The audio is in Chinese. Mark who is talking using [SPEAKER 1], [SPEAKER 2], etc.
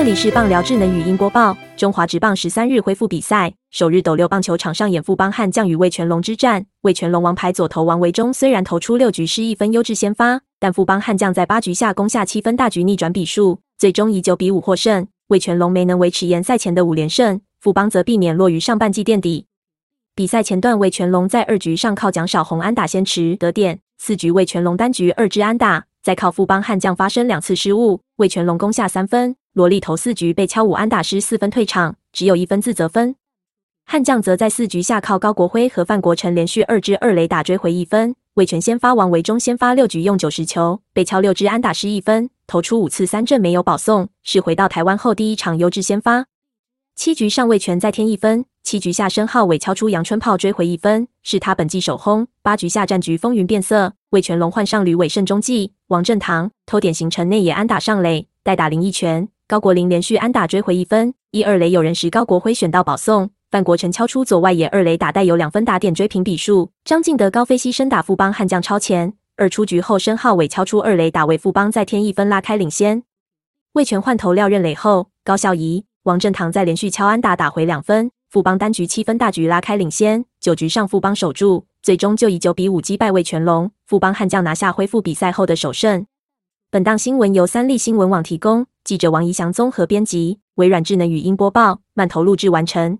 [SPEAKER 1] 这里是棒聊智能语音播报。中华职棒十三日恢复比赛，首日斗六棒球场上演富邦悍将与魏全龙之战。魏全龙王牌左投王维忠虽然投出六局失一分优质先发，但富邦悍将在八局下攻下七分大局逆转比数，最终以九比五获胜。魏全龙没能维持延赛前的五连胜，富邦则避免落于上半季垫底。比赛前段，魏全龙在二局上靠蒋小红安打先持得点，四局魏全龙单局二支安打。再靠富邦悍将发生两次失误，魏全龙攻下三分。罗力投四局被敲五安打失四分退场，只有一分自责分。悍将则在四局下靠高国辉和范国成连续二支二垒打追回一分。魏全先发王维忠先发六局用九十球，被敲六支安打失一分，投出五次三振没有保送，是回到台湾后第一场优质先发。七局上魏全再添一分。七局下，申浩伟敲出阳春炮追回一分，是他本季首轰。八局下战局风云变色，魏全龙换上吕伟胜中继，王振堂偷点形成内野安打上垒，代打林一拳，高国林连续安打追回一分。一二垒有人时，高国辉选到保送，范国成敲出左外野二垒打带有两分打点追平比数。张敬德高飞牺牲打富邦悍将超前，二出局后申浩伟敲出二垒打为富邦再添一分拉开领先。魏全换投廖任磊后，高孝仪、王振堂在连续敲安打打回两分。富邦单局七分大局拉开领先，九局上富邦守住，最终就以九比五击败魏全龙。富邦悍将拿下恢复比赛后的首胜。本档新闻由三立新闻网提供，记者王怡翔综合编辑，微软智能语音播报，慢投录制完成。